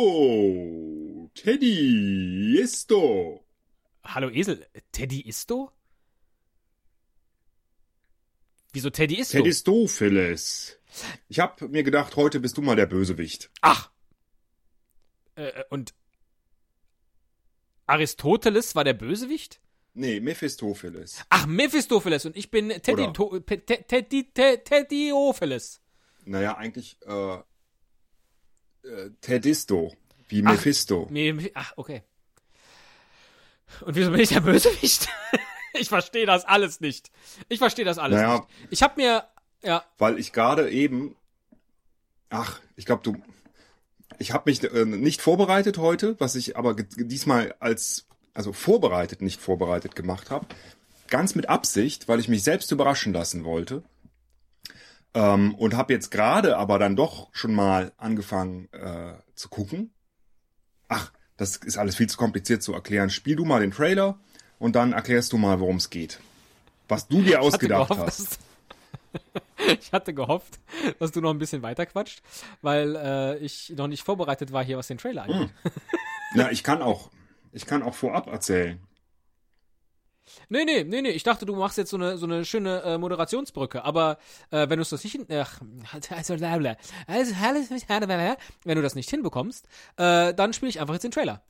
Hallo, Teddy Isto. Hallo Esel, Teddy Isto? Wieso Teddy Isto? Teddy Stophilis. Ich hab mir gedacht, heute bist du mal der Bösewicht. Ach. Äh, und Aristoteles war der Bösewicht? Nee, Mephistopheles. Ach, Mephistopheles und ich bin Teddy, Teddy, Te- Teddiofeles. Naja, eigentlich äh, äh, Tedisto, wie Ach, Mephisto. Me- Ach, okay. Und wieso bin ich der Bösewicht? ich verstehe das alles nicht. Ich verstehe das alles Naja. nicht. Ich habe mir, ja, Weil ich gerade eben, ach, ich glaube, du, ich habe mich äh, nicht vorbereitet heute, was ich aber diesmal als, also vorbereitet, nicht vorbereitet gemacht habe. Ganz mit Absicht, weil ich mich selbst überraschen lassen wollte. Ähm, und habe jetzt gerade aber dann doch schon mal angefangen äh, zu gucken. Ach, das ist alles viel zu kompliziert zu erklären. Spiel du mal den Trailer und dann erklärst du mal, worum es geht. Was du dir ausgedacht gehofft, hast. ich hatte gehofft, dass du noch ein bisschen weiter quatscht, weil äh, ich noch nicht vorbereitet war hier, was den Trailer angeht. Na, ich kann auch, ich kann auch vorab erzählen. Nee, nee, nee, nee. Ich dachte, du machst jetzt so eine, so eine schöne äh, Moderationsbrücke. Aber äh, wenn du es das nicht hin, wenn du das nicht hinbekommst, äh, dann spiele ich einfach jetzt den Trailer.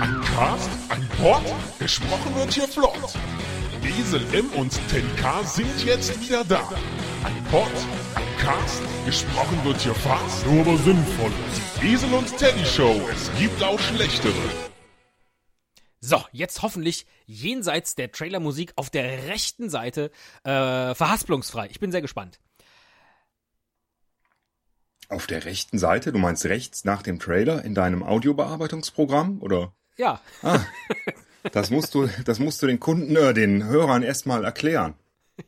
Ein Cast, ein Pod, gesprochen wird hier flott. Esel M und Teddy K sind jetzt wieder da. Ein Pod, ein Cast, gesprochen wird hier fast, nur aber sinnvoll. Die Esel und Teddy Show, es gibt auch schlechtere. So, jetzt hoffentlich jenseits der Trailermusik auf der rechten Seite äh, verhaspelungsfrei. Ich bin sehr gespannt. Auf der rechten Seite, du meinst rechts nach dem Trailer in deinem Audiobearbeitungsprogramm, oder? Ja, Das musst du, das musst du den Kunden, äh, den Hörern erstmal erklären.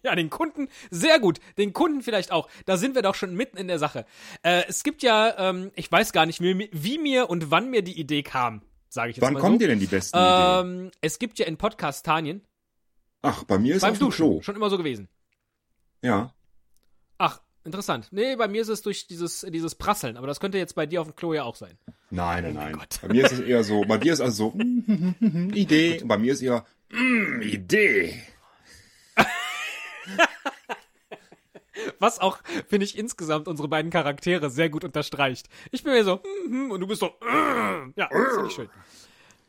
Ja, den Kunden, sehr gut. Den Kunden vielleicht auch. Da sind wir doch schon mitten in der Sache. Äh, es gibt ja, ähm, ich weiß gar nicht, wie, wie mir und wann mir die Idee kam, sage ich jetzt Wann mal kommen so. dir denn die besten Ideen? Ähm, es gibt ja in Podcastanien Ach, bei mir ist beim auf dem Duschen Klo. schon immer so gewesen. Ja. Ach, interessant. Nee, bei mir ist es durch dieses, dieses Prasseln, aber das könnte jetzt bei dir auf dem Klo ja auch sein. Nein, nein, nein. Oh. Bei mir ist es eher so, bei dir ist also so, mm, Idee. Bei mir ist eher, mm, Idee. Was auch, finde ich, insgesamt unsere beiden Charaktere sehr gut unterstreicht. Ich bin mir so, mhm, und du bist so, äh, ja, das finde ich schön.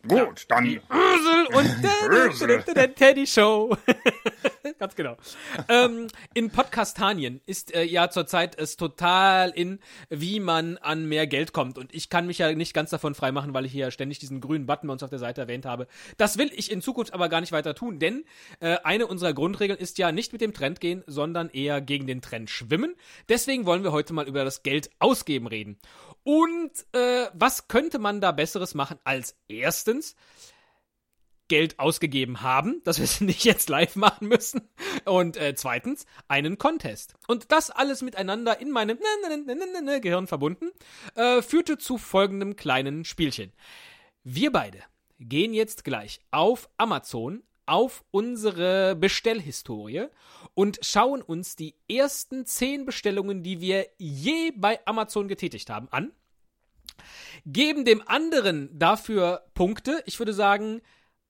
Gut, dann. Ösel und der, der Teddy Show. Ganz genau. Ähm, in Podcastanien ist äh, ja zurzeit es total in, wie man an mehr Geld kommt. Und ich kann mich ja nicht ganz davon freimachen, weil ich hier ständig diesen grünen Button bei uns auf der Seite erwähnt habe. Das will ich in Zukunft aber gar nicht weiter tun, denn äh, eine unserer Grundregeln ist ja nicht mit dem Trend gehen, sondern eher gegen den Trend schwimmen. Deswegen wollen wir heute mal über das Geld ausgeben reden. Und äh, was könnte man da Besseres machen als erstens Geld ausgegeben haben, dass wir es nicht jetzt live machen müssen. Und äh, zweitens einen Contest. Und das alles miteinander in meinem Gehirn verbunden, äh, führte zu folgendem kleinen Spielchen. Wir beide gehen jetzt gleich auf Amazon auf unsere Bestellhistorie und schauen uns die ersten zehn Bestellungen, die wir je bei Amazon getätigt haben, an. Geben dem anderen dafür Punkte. Ich würde sagen,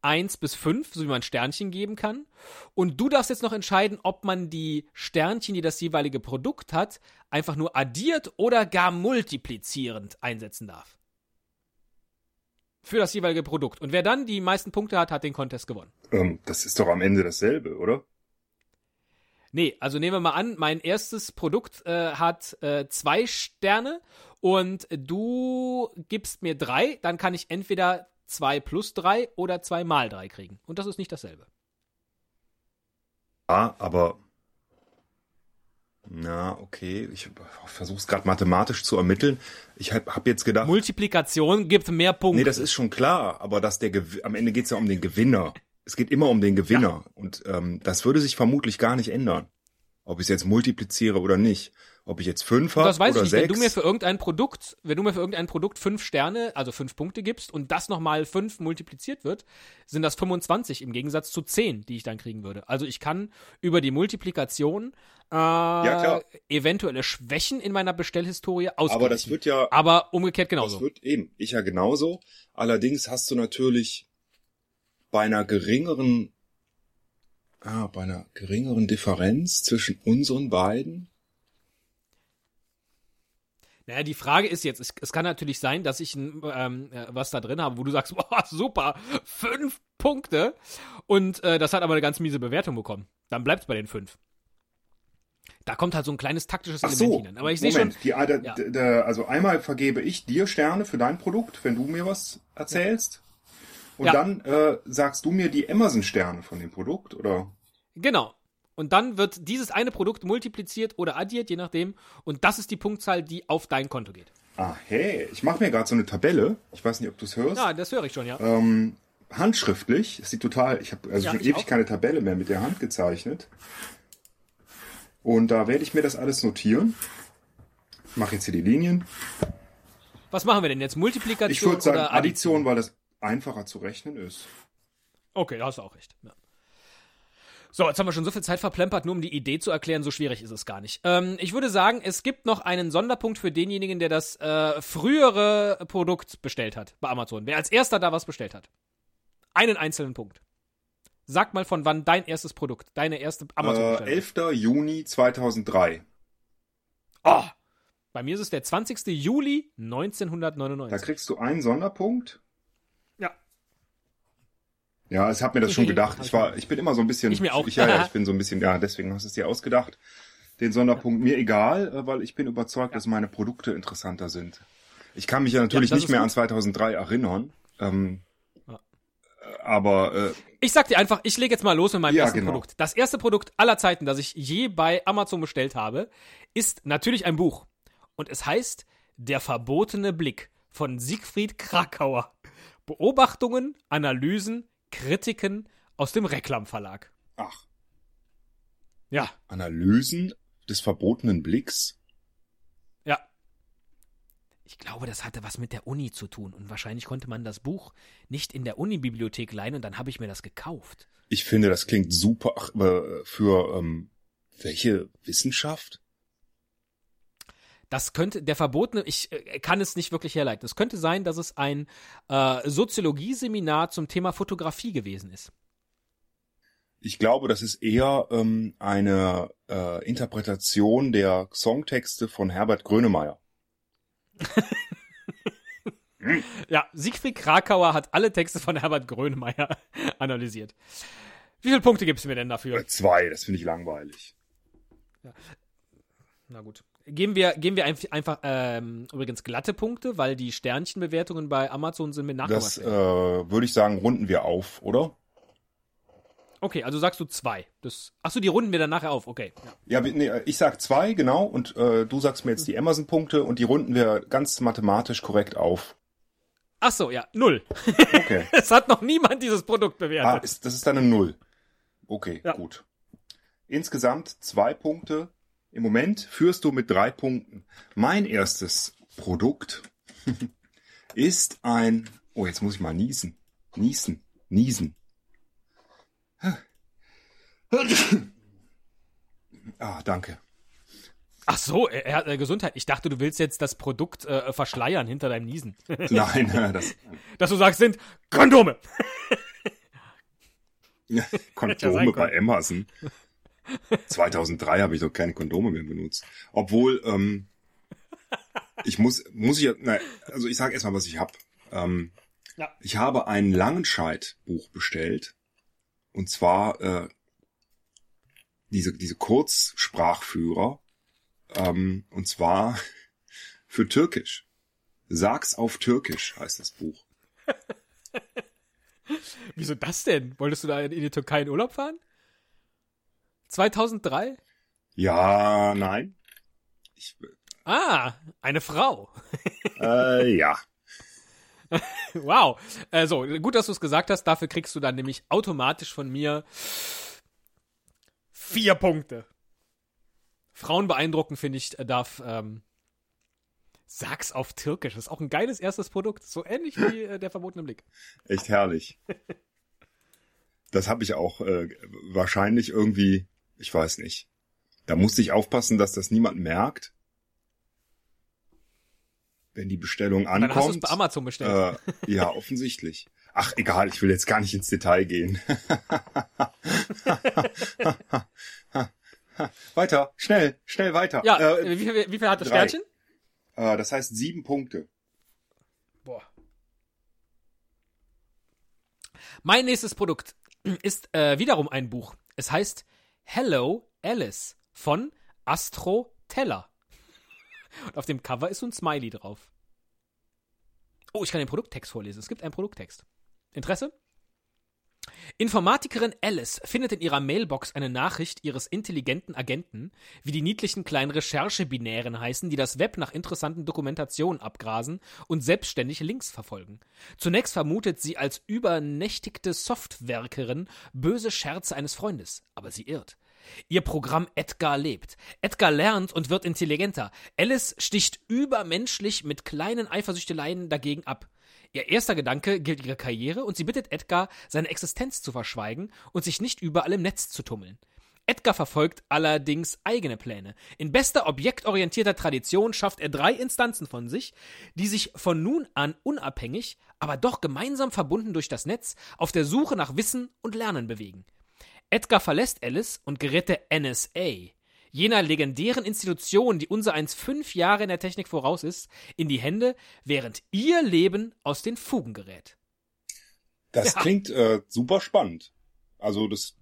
1 bis 5, so wie man Sternchen geben kann. Und du darfst jetzt noch entscheiden, ob man die Sternchen, die das jeweilige Produkt hat, einfach nur addiert oder gar multiplizierend einsetzen darf. Für das jeweilige Produkt. Und wer dann die meisten Punkte hat, hat den Contest gewonnen. Ähm, das ist doch am Ende dasselbe, oder? Nee, also nehmen wir mal an, mein erstes Produkt äh, hat äh, zwei Sterne und du gibst mir drei, dann kann ich entweder zwei plus drei oder zwei mal drei kriegen. Und das ist nicht dasselbe. Ja, aber. Na, okay. Ich versuche es gerade mathematisch zu ermitteln. Ich habe hab jetzt gedacht. Multiplikation gibt mehr Punkte. Nee, das ist schon klar, aber dass der Gew am Ende geht es ja um den Gewinner. Es geht immer um den Gewinner. Und ähm, das würde sich vermutlich gar nicht ändern. Ob ich es jetzt multipliziere oder nicht. Ob ich jetzt fünf habe das weiß oder ich nicht. sechs. Wenn du mir für irgendein Produkt, wenn du mir für irgendein Produkt fünf Sterne, also fünf Punkte gibst und das nochmal fünf multipliziert wird, sind das 25 im Gegensatz zu 10, die ich dann kriegen würde. Also ich kann über die Multiplikation äh, klar. eventuelle Schwächen in meiner Bestellhistorie ausgleichen. aber das wird ja, Aber umgekehrt das genauso. wird eben, ich ja genauso. Allerdings hast du natürlich bei einer geringeren, ah, bei einer geringeren Differenz zwischen unseren beiden. Naja, die Frage ist jetzt, es, es kann natürlich sein, dass ich ein, ähm, äh, was da drin habe, wo du sagst, boah, super, fünf Punkte und äh, das hat aber eine ganz miese Bewertung bekommen. Dann bleibt's bei den fünf. Da kommt halt so ein kleines taktisches Ach Element so, hinein. Aber ich sehe schon, Moment, die, der, Ja. also einmal vergebe ich dir Sterne für dein Produkt, wenn du mir was erzählst. Und Ja. dann äh, sagst du mir die Amazon-Sterne von dem Produkt, oder? genau. Und dann wird dieses eine Produkt multipliziert oder addiert, je nachdem. Und das ist die Punktzahl, die auf dein Konto geht. Ah, hey, ich mache mir gerade so eine Tabelle. Ich weiß nicht, ob du es hörst. Ja, das höre ich schon, ja. Ähm, handschriftlich. Es sieht total. Ich habe also Ja, schon ich ewig auch. keine Tabelle mehr mit der Hand gezeichnet. Und da werde ich mir das alles notieren. Mache jetzt hier die Linien. Was machen wir denn jetzt? Multiplikation Ich würde sagen oder Addition, weil das einfacher zu rechnen ist. Okay, da hast du auch recht. Ja. So, jetzt haben wir schon so viel Zeit verplempert, nur um die Idee zu erklären. So schwierig ist es gar nicht. Ähm, ich würde sagen, es gibt noch einen Sonderpunkt für denjenigen, der das äh, frühere Produkt bestellt hat bei Amazon. Wer als erster da was bestellt hat. Einen einzelnen Punkt. Sag mal, von wann dein erstes Produkt, deine erste Äh, Amazon-Bestellung. 11. Juni 2003. oh, bei mir ist es der 20. Juli Da 1999. kriegst du einen Sonderpunkt. Ja. Ich habe mir das schon gedacht. Ich war, ich bin immer so ein bisschen. Ich mir auch. ja, ja, ich bin so ein bisschen. Ja, deswegen hast du es dir ausgedacht. Den Sonderpunkt mir egal, äh, weil ich bin überzeugt, dass meine Produkte interessanter sind. Ich kann mich ja natürlich Ja, nicht mehr gut. an 2003 erinnern. Ähm, Ja. äh, Aber äh, Ich sag dir einfach, ich lege jetzt mal los mit meinem Ja, ersten genau. Produkt. Das erste Produkt aller Zeiten, das ich je bei Amazon bestellt habe, ist natürlich ein Buch. Und es heißt Der verbotene Blick von Siegfried Krakauer. Beobachtungen, Analysen, Kritiken aus dem Reklam Verlag. ach, Ja, Analysen des verbotenen Blicks. ja. Ich glaube, das hatte was mit der Uni zu tun. Und wahrscheinlich konnte man das Buch nicht in der Uni-Bibliothek leihen und dann habe ich mir das gekauft. Ich finde, das klingt super äh, für ähm, welche Wissenschaft? Das könnte der verbotene, ich äh, kann es nicht wirklich herleiten. Es könnte sein, dass es ein äh, Soziologie-Seminar zum Thema Fotografie gewesen ist. Ich glaube, das ist eher ähm, eine äh, Interpretation der Songtexte von Herbert Grönemeyer. Ja, Siegfried Krakauer hat alle Texte von Herbert Grönemeyer analysiert. Wie viele Punkte gibst du mir denn dafür? Äh, zwei, das finde ich langweilig. Na gut. Geben wir, geben wir einf- einfach ähm, übrigens glatte Punkte, weil die Sternchenbewertungen bei Amazon sind mit Das äh, Nachkommastellen. würde ich sagen, runden wir auf, oder? okay, also sagst du zwei. Das, achso, die runden wir dann nachher auf. Okay. Ja. Ja, nee, ich sag zwei, genau, und äh, du sagst mir jetzt die Amazon-Punkte und die runden wir ganz mathematisch korrekt auf. Achso, ja, null. Okay. es hat noch niemand dieses Produkt ah, bewertet. ist, das ist dann eine Null. Okay, Ja. gut. Insgesamt zwei Punkte. Im Moment führst du mit drei Punkten. Mein erstes Produkt ist ein. Oh, jetzt muss ich mal niesen. Niesen. Niesen. Ah, danke. Ach so, er, hat äh, Gesundheit. Ich dachte, du willst jetzt das Produkt äh, verschleiern hinter deinem Niesen. Nein, äh, das Dass du sagst, sind Kondome. Kondome bei. Amazon. 2003 habe ich doch keine Kondome mehr benutzt. Obwohl, ähm, ich muss, muss ich, ja- na, also ich sage erstmal, was ich habe. Ähm, Ja. Ich habe ein Langenscheid-Buch bestellt. Und zwar äh, diese, diese Kurzsprachführer. Ähm, und zwar für Türkisch. Sag's auf Türkisch heißt das Buch. Wieso das denn? Wolltest du da in die Türkei in Urlaub fahren? 2003? Ja, nein. Ich, Ah, eine Frau. äh, ja. Wow. Also, gut, dass du es gesagt hast. Dafür kriegst du dann nämlich automatisch von mir vier Punkte. Frauen beeindrucken, finde ich, äh, darf. Ähm, Sag's auf Türkisch. Das ist auch ein geiles erstes Produkt. So ähnlich wie äh, der verbotene Blick. Echt herrlich. Das habe ich auch äh, wahrscheinlich irgendwie, ich weiß nicht. Da musste ich aufpassen, dass das niemand merkt. Wenn die Bestellung ankommt. Dann hast du es bei Amazon bestellt. Äh, ja, offensichtlich. Ach, egal, ich will jetzt gar nicht ins Detail gehen. weiter, schnell, schnell weiter. Ja, äh, wie, viel, wie viel hat das drei. Sternchen? äh, das heißt sieben Punkte. Boah. Mein nächstes Produkt ist äh, wiederum ein Buch. Es heißt Hello Alice von Astro Teller. Und auf dem Cover ist so ein Smiley drauf. Oh, ich kann den Produkttext vorlesen. Es gibt einen Produkttext. Interesse? Informatikerin Alice findet in ihrer Mailbox eine Nachricht ihres intelligenten Agenten, wie die niedlichen kleinen Recherchebinären heißen, die das Web nach interessanten Dokumentationen abgrasen und selbstständig Links verfolgen. Zunächst vermutet sie als übernächtigte Softwerkerin böse Scherze eines Freundes, aber sie irrt. Ihr Programm Edgar lebt. Edgar lernt und wird intelligenter. Alice sticht übermenschlich mit kleinen Eifersüchteleien dagegen ab. Ihr erster Gedanke gilt ihre Karriere und sie bittet Edgar, seine Existenz zu verschweigen und sich nicht überall im Netz zu tummeln. Edgar verfolgt allerdings eigene Pläne. In bester objektorientierter Tradition schafft er drei Instanzen von sich, die sich von nun an unabhängig, aber doch gemeinsam verbunden durch das Netz auf der Suche nach Wissen und Lernen bewegen. Edgar verlässt Alice und gerät der NSA, jener legendären Institution, die unser eins fünf Jahre in der Technik voraus ist, in die Hände, während ihr Leben aus den Fugen gerät. Das Ja. klingt äh, super spannend. Also das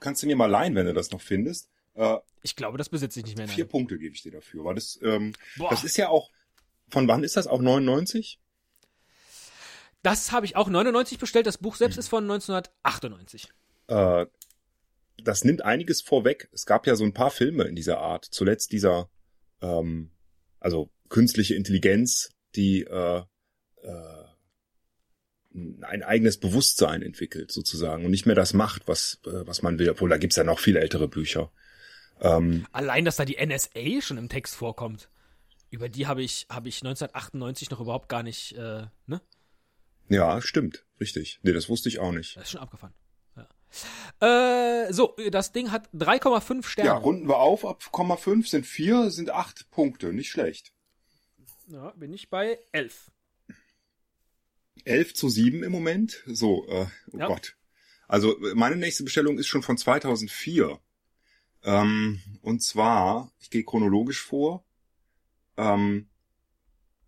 kannst du mir mal leihen, wenn du das noch findest. Äh, Ich glaube, das besitze ich nicht mehr. vier Nein. Punkte gebe ich dir dafür, weil das, ähm, Boah. das ist ja auch, von wann ist das? Auch 99? Das habe ich auch 99 bestellt. Das Buch selbst ist von 1998. Äh, das nimmt einiges vorweg. Es gab ja so ein paar Filme in dieser Art. Zuletzt dieser, ähm, also künstliche Intelligenz, die äh, äh, ein eigenes Bewusstsein entwickelt, sozusagen, und nicht mehr das macht, was, äh, was man will. Obwohl, da gibt's ja noch viel ältere Bücher. Ähm, Allein, dass da die NSA schon im Text vorkommt. Über die habe ich, habe ich 1998 noch überhaupt gar nicht, äh, ne? ja, stimmt. Richtig. Nee, das wusste ich auch nicht. Das ist schon abgefahren. Äh, so, das Ding hat 3,5 Sterne. Ja, runden wir auf. Ab 0,5 sind vier, sind acht Punkte. Nicht schlecht. Ja, bin ich bei 11. 11 zu 7 im Moment. So, äh, oh Ja. Gott. Also meine nächste Bestellung ist schon von 2004. Ähm, und zwar, ich gehe chronologisch vor, ähm,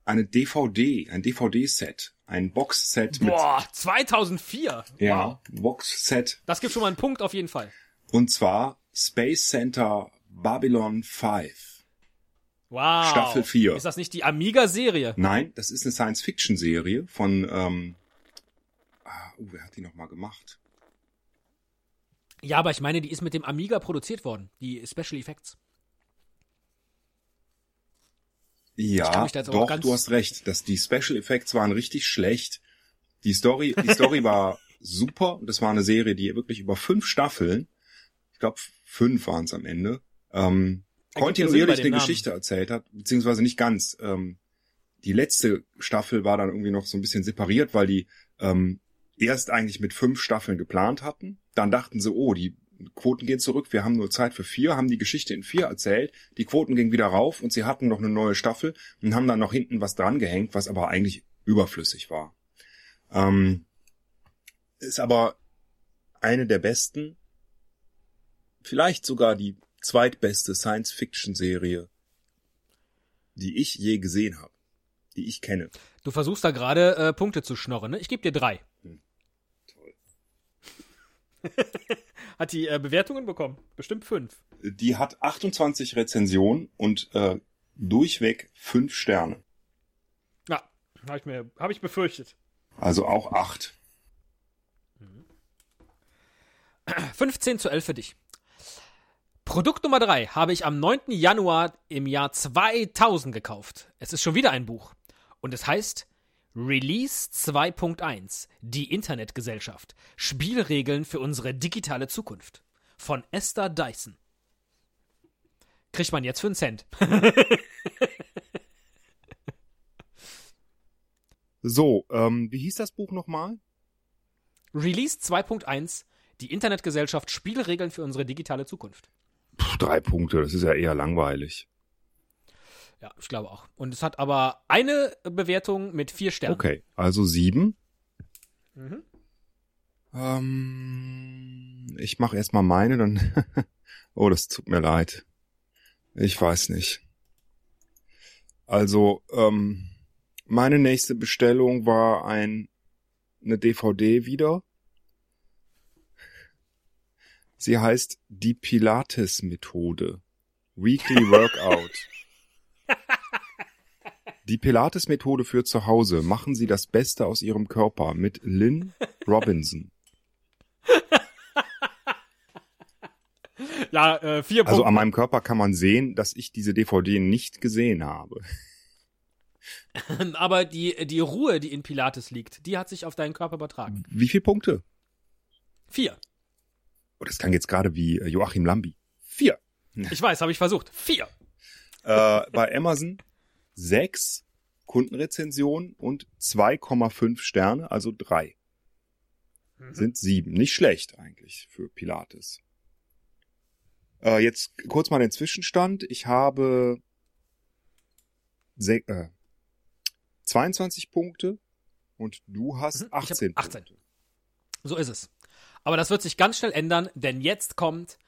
eine DVD, ein DVD-Set, ein Box-Set mit, Boah, 2004. ja, Wow. Box-Set. Das gibt schon mal einen Punkt auf jeden Fall. Und zwar Space Center Babylon 5. Wow. Staffel vier. Ist das nicht die Amiga-Serie? Nein, das ist eine Science-Fiction-Serie von, ähm, ah, oh, wer hat die nochmal gemacht? Ja, aber ich meine, die ist mit dem Amiga produziert worden. Die Special Effects. kann Ja, doch, du hast recht. Dass die Special Effects waren richtig schlecht. Die Story, die Story war super. Das war eine Serie, die wirklich über fünf Staffeln, ich glaube fünf waren es am Ende, ähm, kontinuierlich eine. Geschichte erzählt hat, beziehungsweise nicht ganz. Ähm, die letzte Staffel war dann irgendwie noch so ein bisschen separiert, weil die ähm, erst eigentlich mit fünf Staffeln geplant hatten. Dann dachten sie, oh, die Quoten gehen zurück, wir haben nur Zeit für vier, haben die Geschichte in vier erzählt, die Quoten gingen wieder rauf und sie hatten noch eine neue Staffel und haben dann noch hinten was dran gehängt, was aber eigentlich überflüssig war. Ähm, ist aber eine der besten, vielleicht sogar die zweitbeste Science-Fiction-Serie, die ich je gesehen habe, die ich kenne. Du versuchst da gerade äh, Punkte zu schnorren, ne? Ich gebe dir drei. Toll. Hat die äh, Bewertungen bekommen? Bestimmt fünf. Die hat 28 Rezensionen und äh, durchweg fünf Sterne. Ja, habe ich mir, habe ich befürchtet. Also auch acht. 15 zu 11 für dich. Produkt Nummer 3 habe ich am 9. Januar im Jahr 2000 gekauft. Es ist schon wieder ein Buch. Und es heißt Release 2.1 Die Internetgesellschaft. Spielregeln für unsere digitale Zukunft. Von Esther Dyson. Kriegt man jetzt für einen Cent. So, ähm, wie hieß das Buch nochmal? Release 2.1, die Internetgesellschaft Spielregeln für unsere digitale Zukunft. Puh, drei Punkte, das ist ja eher langweilig. Ja, ich glaube auch. Und es hat aber eine Bewertung mit vier Sternen. Okay, also sieben. Mhm. Ähm, ich mache erstmal meine, dann. oh, das tut mir leid. Ich weiß nicht. Also, ähm, meine nächste Bestellung war ein eine DVD wieder. Sie heißt die Pilates-Methode. Weekly Workout. Die Pilates-Methode für zu Hause. Machen Sie das Beste aus Ihrem Körper mit Lynn Robinson. Ja, äh, vier Also Punkte. an meinem Körper kann man sehen, dass ich diese DVD nicht gesehen habe. aber die, die Ruhe, die in Pilates liegt, die hat sich auf deinen Körper übertragen. Wie viele Punkte? Vier. Oh, das klang jetzt gerade wie äh, Joachim Lambi. Vier. Ich weiß, habe ich versucht. Vier. Äh, bei Amazon sechs Kundenrezensionen und 2,5 Sterne, also drei. Sind sieben. Nicht schlecht eigentlich für Pilates. Äh, jetzt kurz mal den Zwischenstand. Ich habe se äh, 22 Punkte und du hast Mhm, ich hab 18 18. Punkte. So ist es. Aber das wird sich ganz schnell ändern, denn jetzt kommt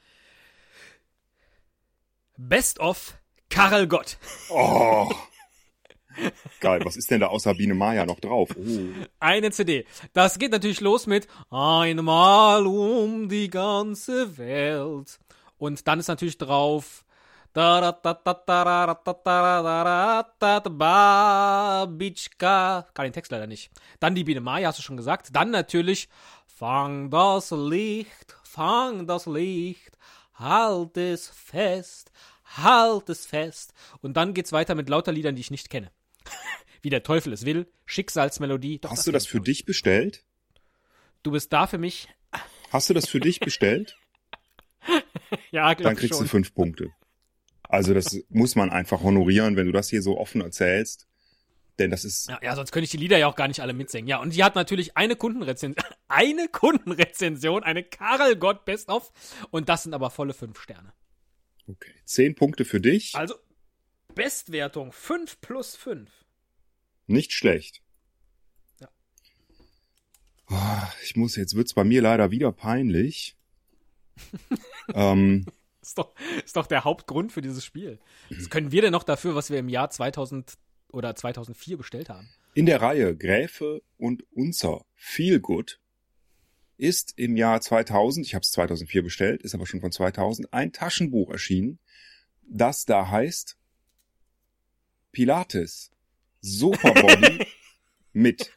Best of Karel Gott. Oh. Geil, was ist denn da außer Biene Maya noch drauf? Oh. Eine CD. Das geht natürlich los mit Einmal um die ganze Welt. Und dann ist natürlich drauf Babitschka. Kann den Text leider nicht. Dann die Biene Maya, hast du schon gesagt. Dann natürlich Fang das Licht, fang das Licht, halt es fest, halt es fest. Und dann geht's weiter mit lauter Liedern, die ich nicht kenne. Wie der Teufel es will, Schicksalsmelodie. Doch, Hast du das für ich, dich bestellt? Du bist da für mich. Hast du das für dich bestellt? Ja, glaub Dann kriegst schon. du fünf Punkte. Also das muss man einfach honorieren, wenn du das hier so offen erzählst. Denn das ist, Ja, ja, sonst könnte ich die Lieder ja auch gar nicht alle mitsingen. Ja, und die hat natürlich eine Kundenrezension, eine Kundenrezension, eine Karel Gott Best of. Und das sind aber volle fünf Sterne. Okay, zehn Punkte für dich. Also, Bestwertung 5 plus 5. Nicht schlecht. Ja. Ah, Ich muss, jetzt wird's bei mir leider wieder peinlich. ähm, Ist doch, ist doch der Hauptgrund für dieses Spiel. Was können wir denn noch dafür, was wir im Jahr 2000 oder 2004 bestellt haben? In der Reihe Gräfe und Unzer Feel Good ist im Jahr 2000, ich habe es 2004 bestellt, ist aber schon von 2000, ein Taschenbuch erschienen, das da heißt Pilates Superbody mit.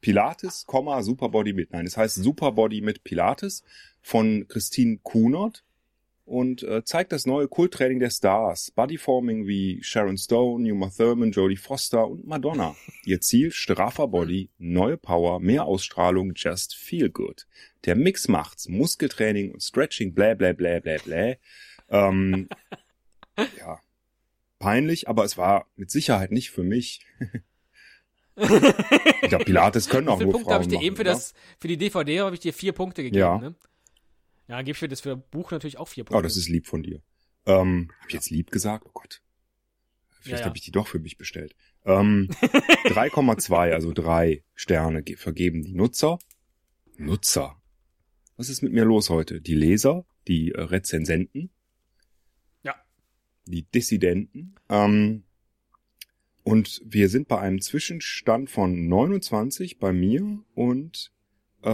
Pilates, Komma, Superbody mit. Nein, es heißt Superbody mit Pilates von Christine Kunert und äh, zeigt das neue Kulttraining der Stars. Bodyforming wie Sharon Stone, Uma Thurman, Jodie Foster und Madonna. Ihr Ziel, straffer Body, neue Power, mehr Ausstrahlung, just feel good. Der Mix macht's. Muskeltraining und Stretching, bläh, bläh, bläh, bläh, bläh. Ähm, ja, peinlich, aber es war mit Sicherheit nicht für mich. ich glaube, Pilates können auch nur Punkte habe Frauen ich dir eben machen, für oder? das, für die DVD habe ich dir vier Punkte gegeben, Ja. ne? Ja, dann gebe ich für das für Buch natürlich auch vier Punkte. Oh, das ist lieb von dir. Ähm, hab ich jetzt lieb gesagt? Oh Gott. Vielleicht Ja, ja. habe ich die doch für mich bestellt. Ähm, 3,2, also drei Sterne ge- vergeben die Nutzer. Nutzer. Was ist mit mir los heute? Die Leser, die äh, Rezensenten. Ja. Die Dissidenten. Ähm, und wir sind bei einem Zwischenstand von 29 bei mir und äh,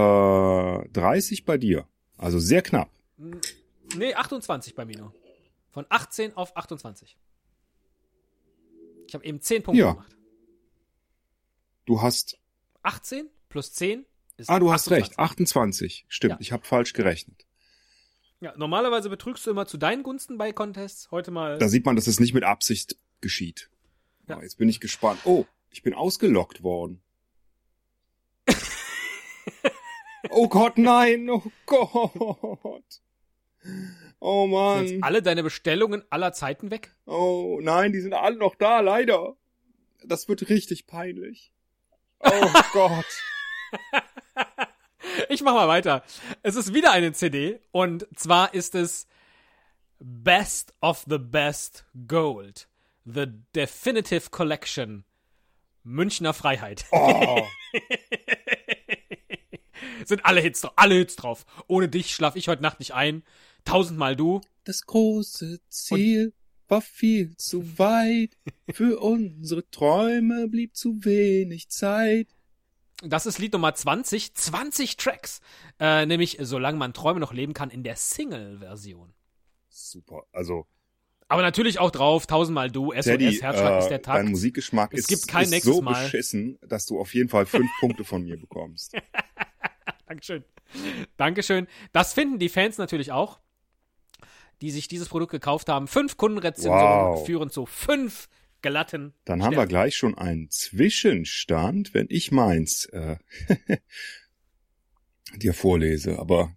30 bei dir. Also sehr knapp. Nee, 28 bei mir nur. Von 18 auf 28. Ich habe eben 10 Punkte Ja. gemacht. Du hast 18 plus 10 ist Ah, du hast 28. recht. 28. Stimmt, Ja. ich habe falsch gerechnet. Ja, normalerweise betrügst du immer zu deinen Gunsten bei Contests. Heute mal. Da sieht man, dass es nicht mit Absicht geschieht. Ja. Jetzt bin ich gespannt. Oh, ich bin ausgelockt worden. Oh Gott, nein. Oh Gott. Oh Sind Mann. jetzt alle deine Bestellungen aller Zeiten weg? Oh nein, die sind alle noch da, leider. Das wird richtig peinlich. Oh Gott. Ich mach mal weiter. Es ist wieder eine CD und zwar ist es Best of the Best Gold. The Definitive Collection. Münchner Freiheit. Oh. Sind alle Hits drauf. Alle Hits drauf. Ohne dich schlaf ich heute Nacht nicht ein. Tausendmal du. Das große Ziel war viel zu weit. Für unsere Träume blieb zu wenig Zeit. Das ist Lied Nummer 20. 20 Tracks. Äh, nämlich Solange man Träume noch leben kann in der Single-Version. Super. Also, Aber natürlich auch drauf, tausendmal du, SOS, Teddy, Herzschlag ist äh, der Tag. dein Musikgeschmack Es ist, gibt kein ist nächstes so Mal. beschissen, dass du auf jeden Fall fünf Punkte von mir bekommst. Dankeschön. Dankeschön. Das finden die Fans natürlich auch, die sich dieses Produkt gekauft haben. Fünf Kundenrezensionen Wow. führen zu fünf glatten Dann haben wir Sternen. gleich schon einen Zwischenstand, wenn ich meins äh, dir vorlese. Aber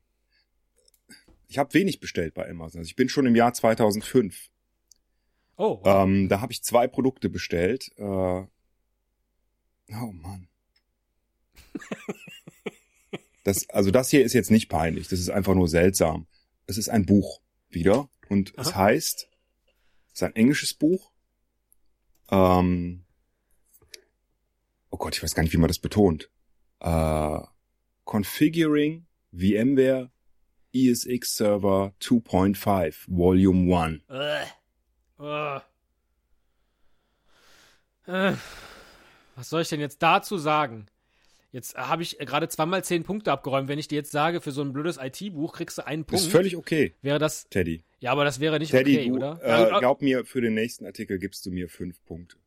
ich habe wenig bestellt bei Amazon. Also ich bin schon im Jahr 2005. Oh, Ähm, da habe ich zwei Produkte bestellt. Äh, oh Mann. Das, also das hier ist jetzt nicht peinlich. Das ist einfach nur seltsam. Es ist ein Buch wieder und es Aha. heißt, es ist ein englisches Buch. Ähm, oh Gott, ich weiß gar nicht, wie man das betont. Äh, Configuring VMware ESX Server 2.5 Volume 1. Äh. Äh. Äh. Was soll ich denn jetzt dazu sagen? Jetzt habe ich gerade zweimal zehn Punkte abgeräumt. Wenn ich dir jetzt sage, für so ein blödes IT-Buch kriegst du einen Das Punkt, ist völlig okay, wäre das. Teddy. Ja, aber das wäre nicht Teddy, okay, du, oder? Äh, glaub mir, für den nächsten Artikel gibst du mir fünf Punkte.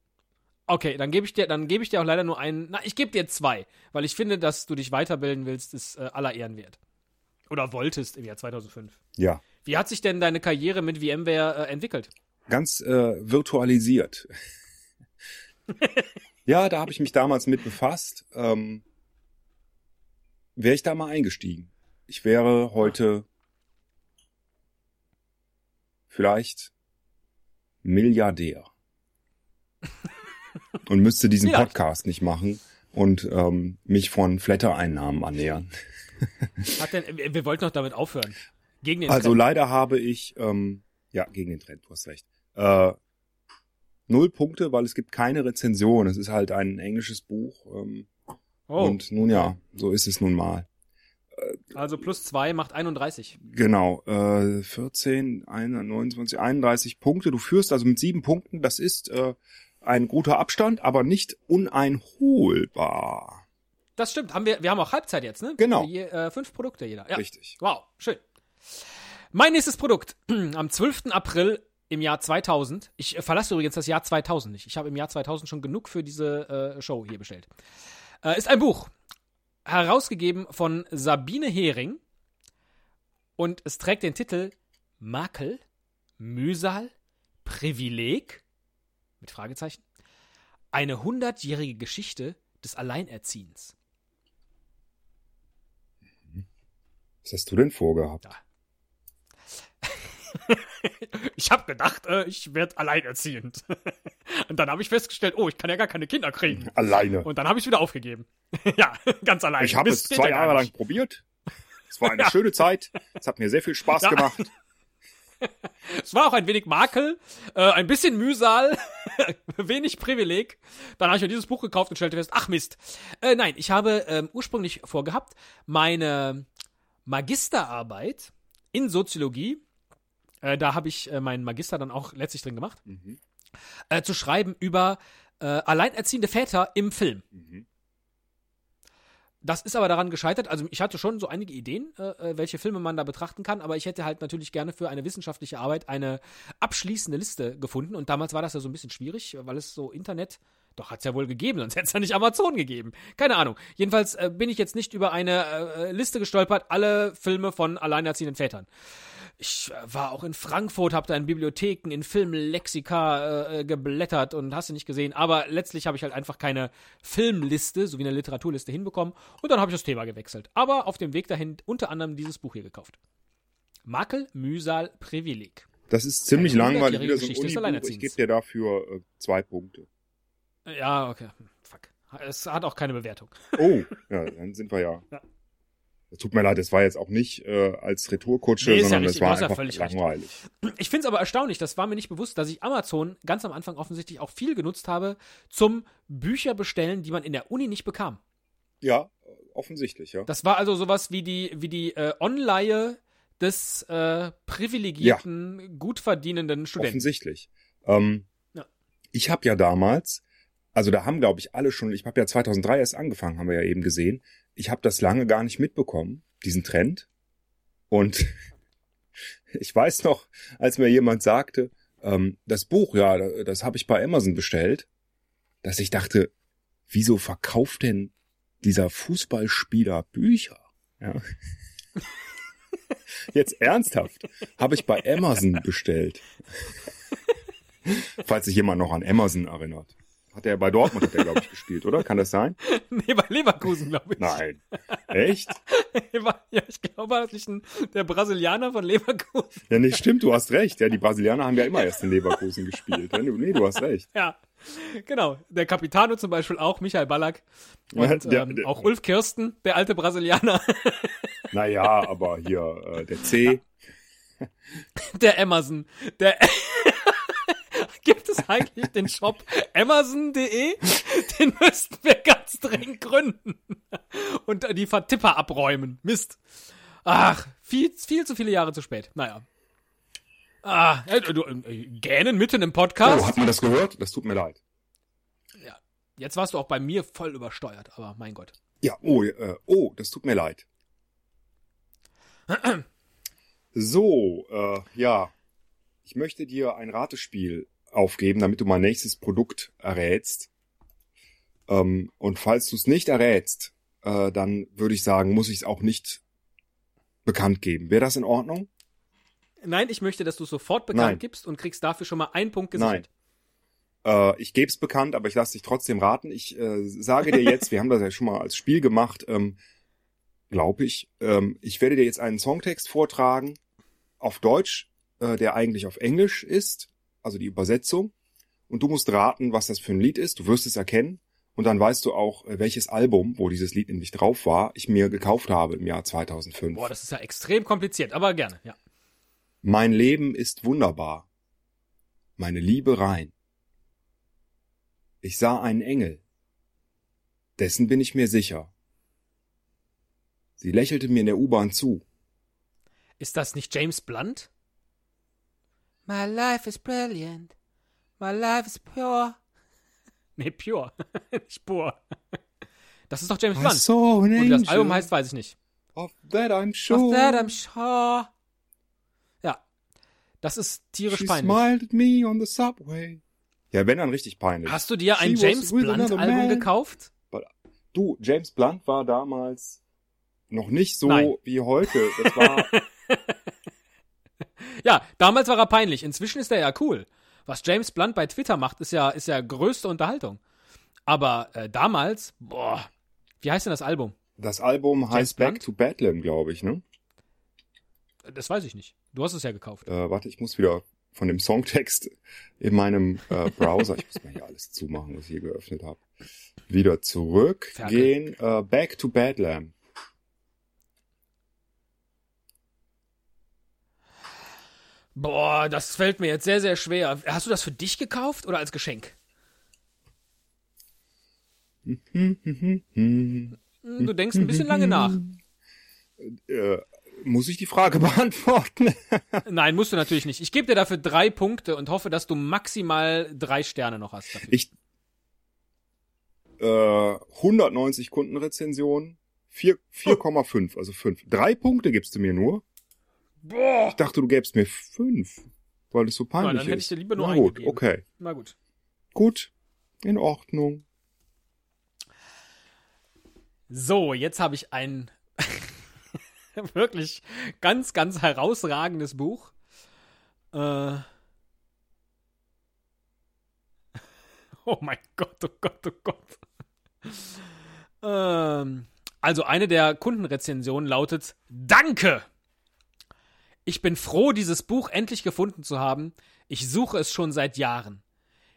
Okay, dann gebe ich dir, dann gebe ich dir auch leider nur einen. Na, ich gebe dir zwei, weil ich finde, dass du dich weiterbilden willst, ist äh, aller Ehren wert. Oder wolltest im Jahr 2005. Ja, Wie hat sich denn deine Karriere mit VMware äh, entwickelt? ganz äh, virtualisiert. ja, da habe ich mich damals mit befasst. Ähm, wäre ich da mal eingestiegen. Ich wäre heute vielleicht Milliardär. Und müsste diesen Vielleicht. Podcast nicht machen und ähm, mich von Flatter-Einnahmen ernähren. Hat denn, wir, wir wollten doch damit aufhören. Gegen den Also Trend. leider habe ich, ähm, ja, gegen den Trend, du hast recht. Äh, null Punkte, weil es gibt keine Rezension. Es ist halt ein englisches Buch. Ähm, oh, Und nun ja, so ist es nun mal. also plus zwei macht 31. Genau, äh, 14, 21, 29, 31 Punkte. Du führst also mit sieben Punkten. Das ist äh, ein guter Abstand, aber nicht uneinholbar. Das stimmt. Haben wir, wir haben auch Halbzeit jetzt, ne? Genau. Je, äh, fünf Produkte jeder. Ja. Richtig. Wow, schön. Mein nächstes Produkt am 12. April im Jahr 2000. Ich äh, verlasse übrigens das Jahr 2000 nicht. Ich habe im Jahr 2000 schon genug für diese äh, Show hier bestellt. Äh, ist ein Buch, herausgegeben von Sabine Hering und es trägt den Titel Makel, Mühsal, Privileg mit Fragezeichen. Eine hundertjährige Geschichte des Alleinerziehens. Was hast du denn vorgehabt? Ich habe gedacht, äh, ich werde alleinerziehend. Und dann habe ich festgestellt, oh, ich kann ja gar keine Kinder kriegen. Alleine. Und dann habe ich wieder aufgegeben. ja, ganz allein. Ich habe es zwei ja Jahre lang probiert. Es war eine schöne Zeit. Es hat mir sehr viel Spaß Ja. gemacht. Es war auch ein wenig Makel, äh, ein bisschen Mühsal, wenig Privileg. Dann habe ich mir dieses Buch gekauft und stellte fest, ach Mist. Äh, nein, ich habe ähm, ursprünglich vorgehabt, meine Magisterarbeit in Soziologie, äh, da habe ich äh, meinen Magister dann auch letztlich drin gemacht, Mhm. äh, zu schreiben über äh, alleinerziehende Väter im Film. Mhm. Das ist aber daran gescheitert. Also ich hatte schon so einige Ideen, äh, äh, welche Filme man da betrachten kann, aber ich hätte halt natürlich gerne für eine wissenschaftliche Arbeit eine abschließende Liste gefunden. Und damals war das ja so ein bisschen schwierig, weil es so Internet. Doch, hat's ja wohl gegeben, sonst hätte es ja nicht Amazon gegeben. Keine Ahnung. Jedenfalls äh, bin ich jetzt nicht über eine äh, Liste gestolpert, alle Filme von alleinerziehenden Vätern. Ich war auch in Frankfurt, habe da in Bibliotheken, in Filmlexika äh, äh, geblättert und hast du nicht gesehen. Aber letztlich habe ich halt einfach keine Filmliste sowie eine Literaturliste hinbekommen und dann habe ich das Thema gewechselt. Aber auf dem Weg dahin unter anderem dieses Buch hier gekauft. Makel, Mühsal, Privileg. Das ist ziemlich Eine langweilig. Wieder so ein. Ich gebe dir dafür äh, zwei Punkte. Ja, okay. Fuck. Es hat auch keine Bewertung. Oh, ja, dann sind wir ja. Ja. Es Tut mir leid, das war jetzt auch nicht äh, als Retourkutsche, Nee, ja sondern richtig, es war hast ja einfach völlig recht. langweilig. Ich finde es aber erstaunlich, das war mir nicht bewusst, dass ich Amazon ganz am Anfang offensichtlich auch viel genutzt habe zum Bücher bestellen, die man in der Uni nicht bekam. Ja, offensichtlich, ja. Das war also sowas wie die, wie die äh, Online des äh, privilegierten, gut verdienenden Studenten. Offensichtlich. Ähm, Ja. Ich habe ja damals, also da haben, glaube ich, alle schon, ich habe ja 2003 erst angefangen, haben wir ja eben gesehen. Ich habe das lange gar nicht mitbekommen, diesen Trend. Und ich weiß noch, als mir jemand sagte, ähm, das Buch, ja, das habe ich bei Amazon bestellt, dass ich dachte, wieso verkauft denn dieser Fußballspieler Bücher? Ja. Jetzt ernsthaft, habe ich bei Amazon bestellt. Falls sich jemand noch an Amazon erinnert. Hat er bei Dortmund hat er glaube ich gespielt, oder? Kann das sein? nee, bei Leverkusen, glaube ich. Nein. Echt? ja, ich glaube, das ist der Brasilianer von Leverkusen. Ja, nee, stimmt, du hast recht. Ja, die Brasilianer haben ja immer erst in Leverkusen gespielt. Nee, du hast recht. Ja, genau. Der Capitano zum Beispiel auch, Michael Ballack. Und der- ähm, der- auch Ulf Kirsten, der alte Brasilianer. Naja, aber hier äh, der C. Der Amazon. Der es eigentlich den Shop Amazon.de? Den müssten wir ganz dringend gründen. Und die Vertipper abräumen. Mist. Ach, viel, viel zu viele Jahre zu spät. Naja. Ah, äh, du, äh, gähnen mitten im Oh, Podcast. hat man das gehört? Das tut mir leid. ja. Jetzt warst du auch bei mir voll übersteuert, aber mein Gott. Ja, oh, äh, oh, das tut mir leid. So, äh, ja. Ich möchte dir ein Ratespiel aufgeben, damit du mein nächstes Produkt errätst. Ähm, und falls du es nicht errätst, äh, dann würde ich sagen, muss ich es auch nicht bekannt geben. Wäre das in Ordnung? Nein, ich möchte, dass du es sofort bekannt Nein. gibst und kriegst dafür schon mal einen Punkt gesichert. Äh, ich gebe es bekannt, aber ich lasse dich trotzdem raten. Ich äh, sage dir jetzt, wir haben das ja schon mal als Spiel gemacht, ähm, glaube ich. Ähm, ich werde dir jetzt einen Songtext vortragen auf Deutsch, äh, der eigentlich auf Englisch ist, also die Übersetzung. Und du musst raten, was das für ein Lied ist. Du wirst es erkennen. Und dann weißt du auch, äh, welches Album, wo dieses Lied nämlich drauf war, ich mir gekauft habe im Jahr 2005. Boah, das ist ja extrem kompliziert, aber gerne, ja. Mein Leben ist wunderbar. Meine Liebe rein. Ich sah einen Engel. Dessen bin ich mir sicher. Sie lächelte mir in der U-Bahn zu. Ist das nicht James Blunt? My life is brilliant. My life is pure. Nee, pure. nicht pure. Das ist doch James I Blunt. saw an Und wie das Album heißt, weiß ich nicht. Of that I'm sure. Of that I'm sure. Ja. Das ist tierisch She peinlich. smiled at me on the subway. Ja, wenn dann richtig peinlich. Hast du dir ein She James with Blunt another Album man. gekauft? Du, James Blunt war damals noch nicht so Nein. wie heute. Das war, Ja, damals war er peinlich. Inzwischen ist er ja cool. Was James Blunt bei Twitter macht, ist ja, ist ja größte Unterhaltung. Aber äh, damals, boah, wie heißt denn das Album? das Album heißt Back Blunt? to Bedlam, glaube ich, ne? Das weiß ich nicht. Du hast es ja gekauft. Äh, warte, ich muss wieder von dem Songtext in meinem äh, Browser, ich muss mal hier alles zumachen, was ich hier geöffnet habe, wieder zurückgehen. Äh, Back to Bedlam. Boah, das fällt mir jetzt sehr, sehr schwer. Hast du das für dich gekauft oder als Geschenk? Du denkst ein bisschen lange nach. Äh, muss ich die Frage beantworten? Nein, musst du natürlich nicht. Ich gebe dir dafür drei Punkte und hoffe, dass du maximal drei Sterne noch hast. Dafür. Ich äh, 190 Kundenrezensionen, vier- 4,5, also 5. Drei Punkte gibst du mir nur. Boah. Ich dachte, du gäbst mir fünf, weil es so peinlich dann hätte ich ist. dir lieber nur Na gut, eingegeben. okay. Na gut. Gut, in Ordnung. So, jetzt habe ich ein wirklich ganz, ganz herausragendes Buch. Äh. Oh mein Gott, oh Gott, oh Gott. Ähm, also eine der Kundenrezensionen lautet Danke! Ich bin froh, dieses Buch endlich gefunden zu haben. Ich suche es schon seit Jahren.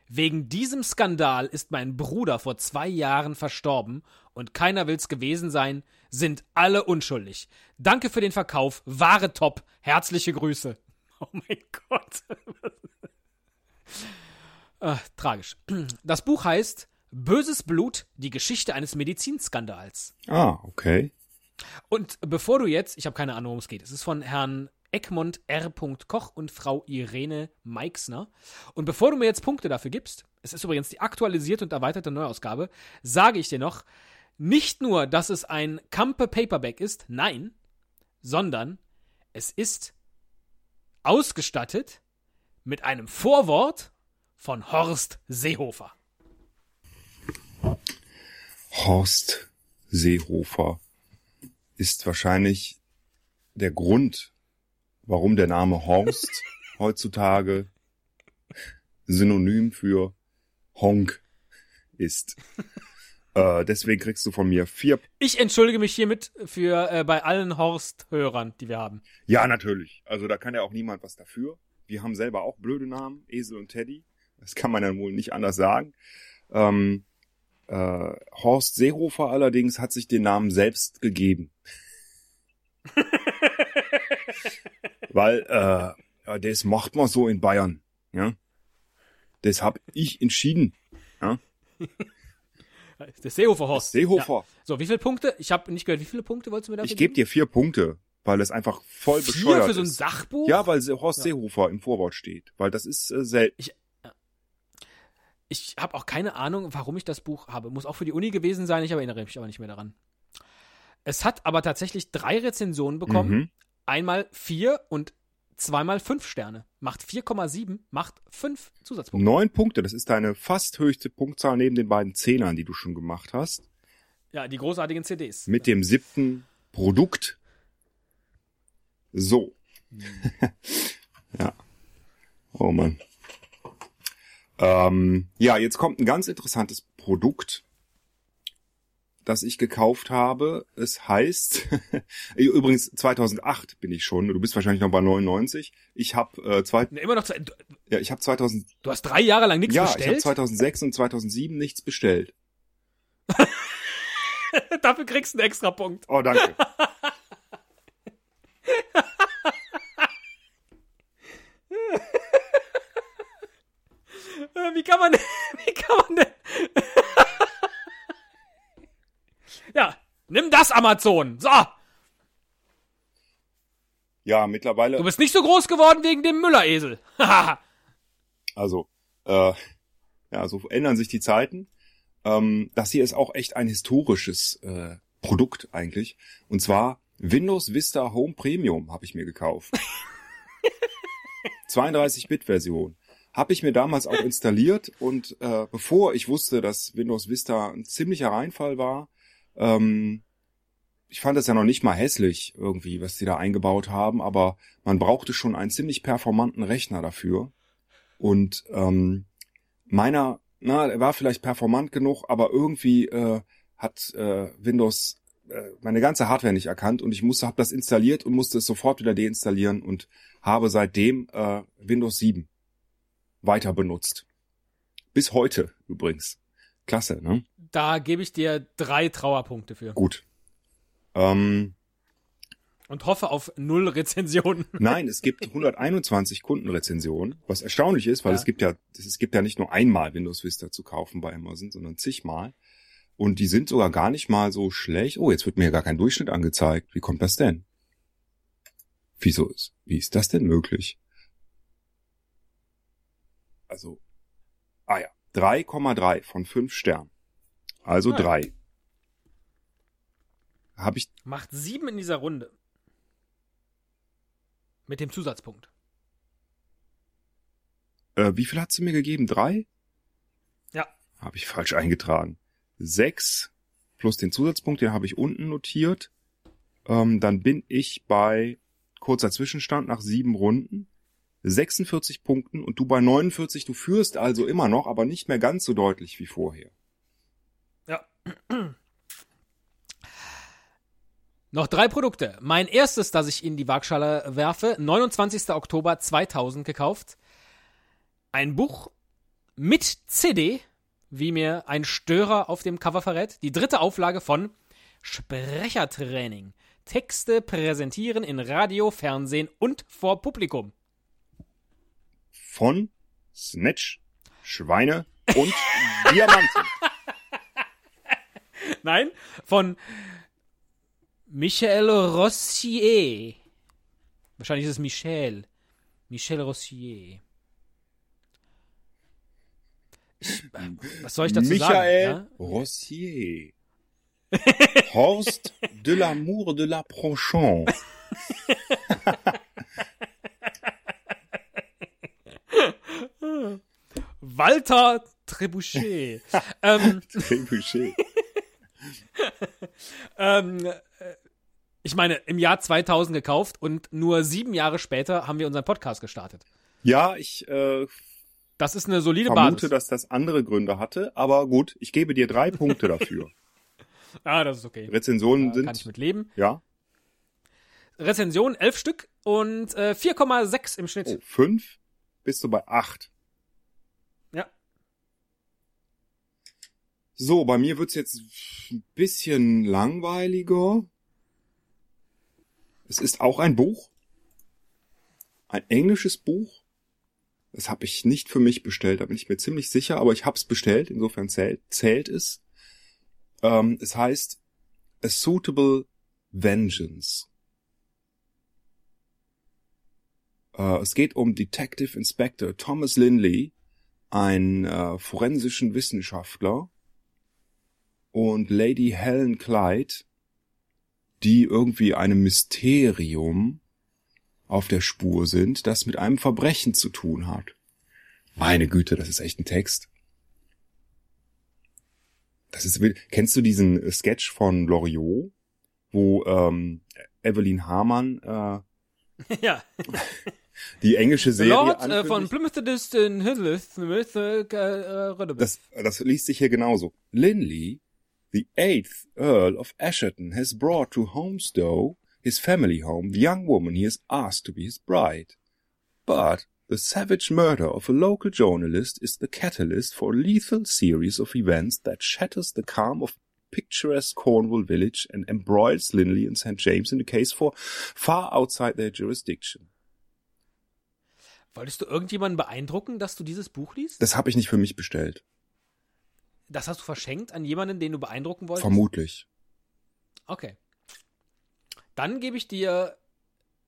Wegen diesem Skandal ist mein Bruder vor zwei Jahren verstorben und keiner will's gewesen sein, sind alle unschuldig. Danke für den Verkauf, wahre Top. Herzliche Grüße. Oh mein Gott. äh, tragisch. Das Buch heißt Böses Blut, die Geschichte eines Medizinskandals. Ah, okay. Und bevor du jetzt, ich habe keine Ahnung, worum es geht, es ist von Herrn Egmont R. Koch und Frau Irene Meixner. Und bevor du mir jetzt Punkte dafür gibst, es ist übrigens die aktualisierte und erweiterte Neuausgabe, sage ich dir noch, nicht nur, dass es ein Kampe Paperback ist, nein, sondern es ist ausgestattet mit einem Vorwort von Horst Seehofer. Horst Seehofer ist wahrscheinlich der Grund, warum der Name Horst heutzutage synonym für Honk ist. äh, deswegen kriegst du von mir vier. Ich entschuldige mich hiermit für äh, bei allen Horst-Hörern, die wir haben. Ja, natürlich. Also da kann ja auch niemand was dafür. Wir haben selber auch blöde Namen, Esel und Teddy. Das kann man dann wohl nicht anders sagen. Ähm, äh, Horst Seehofer allerdings hat sich den Namen selbst gegeben. Weil äh, ja, das macht man so in Bayern. Ja, das hab ich entschieden. Ja, Das Seehofer Horst. Seehofer. Ja. So, wie viele Punkte? Ich habe nicht gehört, wie viele Punkte wolltest du mir dafür Ich gebe dir vier Punkte, weil es einfach voll Vier bescheuert für so ein ist. Sachbuch? Ja, weil Horst Seehofer im Vorwort steht, weil das ist äh, selten. Ich habe auch keine Ahnung, warum ich das Buch habe. Muss auch für die Uni gewesen sein, ich erinnere mich aber nicht mehr daran. Es hat aber tatsächlich drei Rezensionen bekommen. Mhm. Einmal vier und zweimal fünf Sterne. Macht 4,7, macht fünf Zusatzpunkte. Neun Punkte, das ist deine fast höchste Punktzahl neben den beiden Zehnern, die du schon gemacht hast. Ja, die großartigen CDs. Mit dem siebten Produkt. So. ja. Oh Mann. Ähm, ja, jetzt kommt ein ganz interessantes Produkt, das ich gekauft habe. Es heißt, übrigens 2008 bin ich schon. Du bist wahrscheinlich noch bei 99. Ich habe äh, zwei, Ne, Immer noch zwei, du, ja, ich habe 2000, du hast drei Jahre lang nichts ja, ich habe bestellt. 2006 und 2007 nichts bestellt. Dafür kriegst du einen extra Punkt. Oh, danke. Wie kann man, wie kann man denn? ja, nimm das Amazon. So, Ja, mittlerweile. du bist nicht so groß geworden wegen dem Mülleresel. Also, äh, ja, so ändern sich die Zeiten. Ähm, das hier ist auch echt ein historisches äh, Produkt eigentlich. Und zwar Windows Vista Home Premium habe ich mir gekauft. 32-Bit-Version. Habe ich mir damals auch installiert und äh, bevor ich wusste, dass Windows Vista ein ziemlicher Reinfall war, ähm, ich fand es ja noch nicht mal hässlich irgendwie, was die da eingebaut haben, aber man brauchte schon einen ziemlich performanten Rechner dafür. Und ähm, meiner, na, er war vielleicht performant genug, aber irgendwie äh, hat äh, Windows äh, meine ganze Hardware nicht erkannt und ich musste, habe das installiert und musste es sofort wieder deinstallieren und habe seitdem äh, Windows 7 weiter benutzt. Bis heute übrigens. Klasse, ne? Da gebe ich dir drei Trauerpunkte für. Gut. Ähm, Und hoffe auf null Rezensionen. Nein, es gibt 121 Kundenrezensionen, was erstaunlich ist, weil Ja. es gibt ja, es gibt ja nicht nur einmal Windows Vista zu kaufen bei Amazon, sondern zigmal. Und die sind sogar gar nicht mal so schlecht. Oh, jetzt wird mir gar kein Durchschnitt angezeigt. Wie kommt das denn? Wieso ist, wie ist das denn möglich? Also, ah ja, 3,3 von 5 Sternen. Also Ah. 3. Habe ich, Macht sieben in dieser Runde. Mit dem Zusatzpunkt. äh, wie viel hat sie mir gegeben? 3? Ja. Habe ich falsch eingetragen. 6 plus den Zusatzpunkt, den habe ich unten notiert. Ähm, dann bin ich bei kurzer Zwischenstand nach sieben Runden. 46 Punkten und du bei 49. Du führst also immer noch, aber nicht mehr ganz so deutlich wie vorher. Ja. Noch drei Produkte. Mein erstes, das ich in die Waagschale werfe, 29. Oktober 2000 gekauft. Ein Buch mit CD, wie mir ein Störer auf dem Cover verrät. Die dritte Auflage von Sprechertraining. Texte präsentieren in Radio, Fernsehen und vor Publikum. Von Snatch, Schweine und Diamanten. Nein, von Michel Rossier. Wahrscheinlich ist es Michel. Michel Rossier. Ich, was soll ich dazu Michael sagen? Rossier. Horst de l'amour de la Prochon. Walter Trebuchet. ähm, Trebuchet. ähm, äh, ich meine, im Jahr 2000 gekauft und nur sieben Jahre später haben wir unseren Podcast gestartet. Ja, ich äh, Das ist eine solide vermute, Basis. dass das andere Gründe hatte, aber gut, ich gebe dir drei Punkte dafür. ah, das ist okay. Rezensionen Da kann ich sind, mit leben. ja, Rezensionen elf Stück und äh, 4,6 im Schnitt. oh, fünf, bist du bei acht. Ja. So, bei mir wird's jetzt ein bisschen langweiliger. Es ist auch ein Buch. Ein englisches Buch. Das habe ich nicht für mich bestellt, da bin ich mir ziemlich sicher, aber ich habe es bestellt, insofern zählt, zählt es. Ähm, es heißt A Suitable Vengeance. Äh, es geht um Detective Inspector Thomas Linley, einen äh, forensischen Wissenschaftler, und Lady Helen Clyde, die irgendwie einem Mysterium auf der Spur sind, das mit einem Verbrechen zu tun hat. Meine Güte, das ist echt ein Text. Das ist, wild. kennst du diesen äh, Sketch von Loriot, wo ähm, Evelyn Hamann äh, ja. die englische Serie Lord äh, ankündigt? von Plymouth mit äh, äh, Das, das liest sich hier genauso. Linley, the eighth Earl of Asherton, has brought to Holmstow, his family home, the young woman he has asked to be his bride. But the savage murder of a local journalist is the catalyst for a lethal series of events that shatters the calm of picturesque Cornwall village and embroils Linley and St. James in a case for far outside their jurisdiction. Wolltest du irgendjemanden beeindrucken, dass du dieses Buch liest? Das habe ich nicht für mich bestellt. Das hast du verschenkt an jemanden, den du beeindrucken wolltest? Vermutlich. Okay. Dann gebe ich dir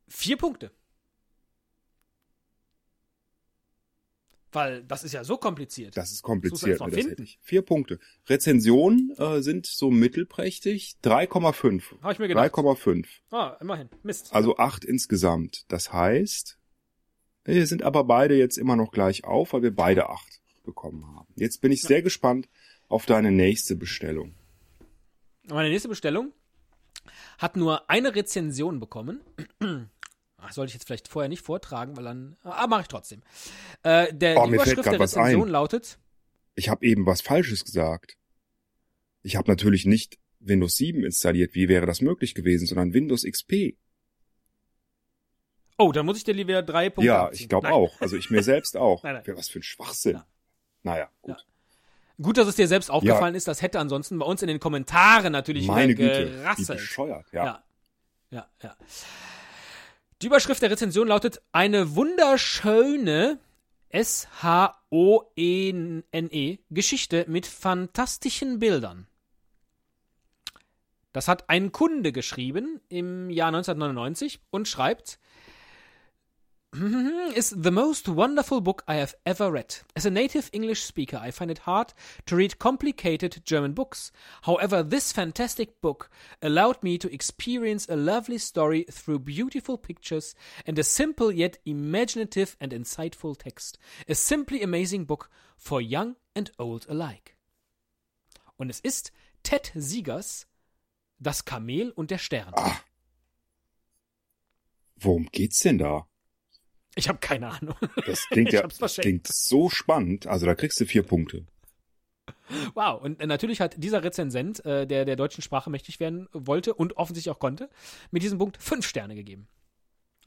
vier Punkte. Weil das ist ja so kompliziert. Das ist kompliziert. ne, das finden. ich. Vier Punkte. Rezensionen äh, sind so mittelprächtig. 3,5. Habe ich mir gedacht. 3,5. Ah, immerhin. Mist. Also 8 insgesamt. Das heißt, wir sind aber beide jetzt immer noch gleich auf, weil wir beide 8 bekommen haben. Jetzt bin ich sehr gespannt auf deine nächste Bestellung. Meine nächste Bestellung hat nur eine Rezension bekommen. Ach, sollte ich jetzt vielleicht vorher nicht vortragen, weil dann. Ah, mache ich trotzdem. Äh, der Oh, Überschrift der Rezension lautet. Ich habe eben was Falsches gesagt. Ich habe natürlich nicht Windows 7 installiert. Wie wäre das möglich gewesen, sondern Windows XP. Oh, dann muss ich dir wieder drei Punkte ja, abziehen. ich glaube auch. Also ich mir selbst auch. Nein, nein. Was für ein Schwachsinn. Ja. Naja, gut. Gut, dass es dir selbst aufgefallen ist. Das hätte ansonsten bei uns in den Kommentaren natürlich Meine Güte, wie gerasselt. bescheuert. Ja. Ja. Ja, ja. Die Überschrift der Rezension lautet eine wunderschöne S-H-O-E-N-E Geschichte mit fantastischen Bildern. Das hat ein Kunde geschrieben im Jahr 1999 und schreibt is the most wonderful book I have ever read. As a native English speaker, I find it hard to read complicated German books. However, this fantastic book allowed me to experience a lovely story through beautiful pictures and a simple yet imaginative and insightful text. A simply amazing book for young and old alike. Und es ist Ted Siegers Das Kamel und der Stern. Worum geht's denn da? Ich habe keine Ahnung. Das klingt ja das klingt so spannend. Also da kriegst du vier Punkte. Wow, und äh, natürlich hat dieser Rezensent, äh, der der deutschen Sprache mächtig werden wollte und offensichtlich auch konnte, mit diesem Punkt fünf Sterne gegeben.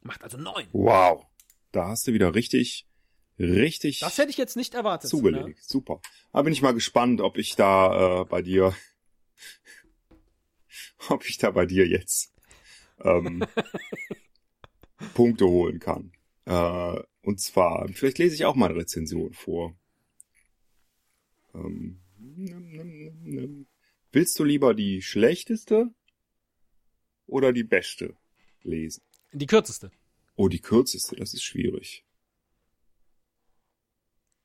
Macht also neun. Wow. Da hast du wieder richtig, richtig Das hätte ich jetzt nicht erwartet. zugelegt. Ne? Super. Da bin ich mal gespannt, ob ich da äh, bei dir, ob ich da bei dir jetzt ähm, Punkte holen kann. Äh, und zwar, vielleicht lese ich auch mal eine Rezension vor. Ähm, nimm, nimm, nimm, nimm. Willst du lieber die schlechteste oder die beste lesen? Die kürzeste. Oh, die kürzeste, das ist schwierig.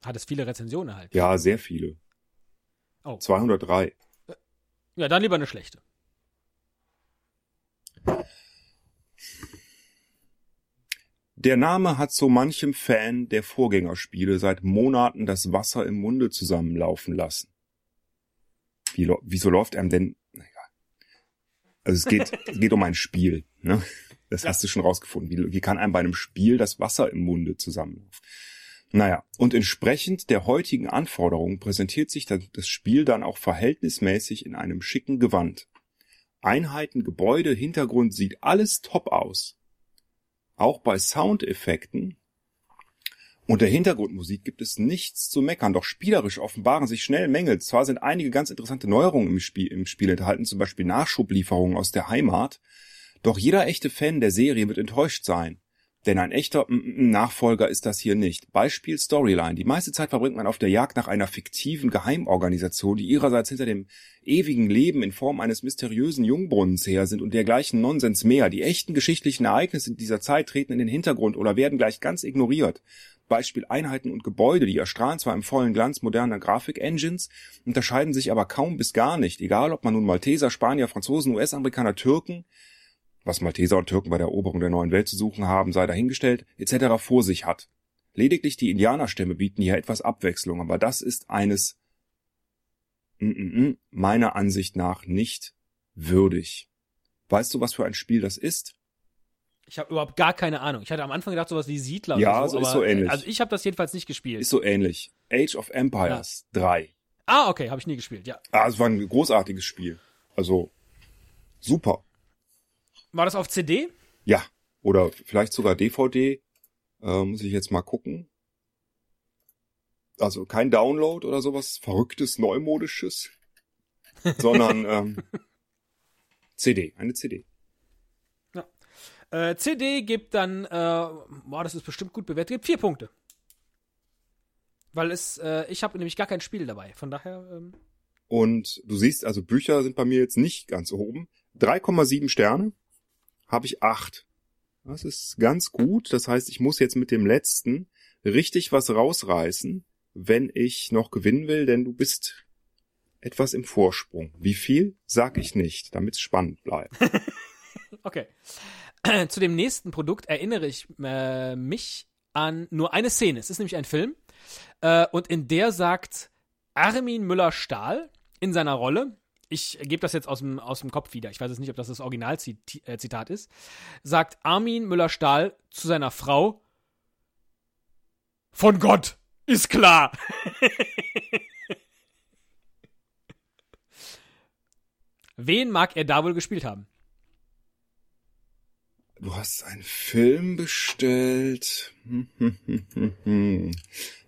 Hat es viele Rezensionen erhalten. Ja, sehr viele. Oh. 203. Ja, dann lieber eine schlechte. Der Name hat so manchem Fan der Vorgängerspiele seit Monaten das Wasser im Munde zusammenlaufen lassen. Wie, wieso läuft einem denn? Na egal. Also es geht, es geht um ein Spiel. Ne? Das hast du schon rausgefunden. Wie, wie kann einem bei einem Spiel das Wasser im Munde zusammenlaufen? Naja, und entsprechend der heutigen Anforderungen präsentiert sich das Spiel dann auch verhältnismäßig in einem schicken Gewand. Einheiten, Gebäude, Hintergrund sieht alles top aus. Auch bei Soundeffekten und der Hintergrundmusik gibt es nichts zu meckern, doch spielerisch offenbaren sich schnell Mängel. Zwar sind einige ganz interessante Neuerungen im Spiel, im Spiel enthalten, zum Beispiel Nachschublieferungen aus der Heimat, doch jeder echte Fan der Serie wird enttäuscht sein. Denn ein echter Nachfolger ist das hier nicht. Beispiel Storyline. Die meiste Zeit verbringt man auf der Jagd nach einer fiktiven Geheimorganisation, die ihrerseits hinter dem ewigen Leben in Form eines mysteriösen Jungbrunnens her sind und dergleichen Nonsens mehr. Die echten geschichtlichen Ereignisse dieser Zeit treten in den Hintergrund oder werden gleich ganz ignoriert. Beispiel Einheiten und Gebäude, die erstrahlen zwar im vollen Glanz moderner Grafik-Engines, unterscheiden sich aber kaum bis gar nicht, egal ob man nun Malteser, Spanier, Franzosen, US-Amerikaner, Türken, was Malteser und Türken bei der Eroberung der neuen Welt zu suchen haben, sei dahingestellt, etc. vor sich hat. Lediglich die Indianerstämme bieten hier etwas Abwechslung, aber das ist eines mm, mm, mm, meiner Ansicht nach nicht würdig. Weißt du, was für ein Spiel das ist? Ich habe überhaupt gar keine Ahnung. Ich hatte am Anfang gedacht, sowas wie Siedler Ja, oder so. ist so ähnlich. Also ich habe das jedenfalls nicht gespielt. Ist so ähnlich. Age of Empires 3. ah, okay, habe ich nie gespielt, ja. Ah, es war ein großartiges Spiel. Also super. War das auf CD? Ja. Oder vielleicht sogar DVD. Äh, muss ich jetzt mal gucken. Also kein Download oder sowas Verrücktes, Neumodisches, sondern ähm, CD, eine CD. Äh, CD gibt dann, äh, boah, das ist bestimmt gut bewertet, gibt vier Punkte. Weil es, äh, ich habe nämlich gar kein Spiel dabei. Von daher, ähm, Und du siehst, also Bücher sind bei mir jetzt nicht ganz oben. 3,7 Sterne habe ich 8. Das ist ganz gut. Das heißt, ich muss jetzt mit dem letzten richtig was rausreißen, wenn ich noch gewinnen will, denn du bist etwas im Vorsprung. Wie viel, sag ich nicht, damit es spannend bleibt. okay. Zu dem nächsten Produkt erinnere ich äh, mich an nur eine Szene. Es ist nämlich ein Film. Äh, und in der sagt Armin Müller-Stahl in seiner Rolle, ich gebe das jetzt aus dem, aus dem Kopf wieder, ich weiß jetzt nicht, ob das das Originalzitat ist, sagt Armin Müller-Stahl zu seiner Frau, von Gott, ist klar. Wen mag er da wohl gespielt haben? Du hast einen Film bestellt.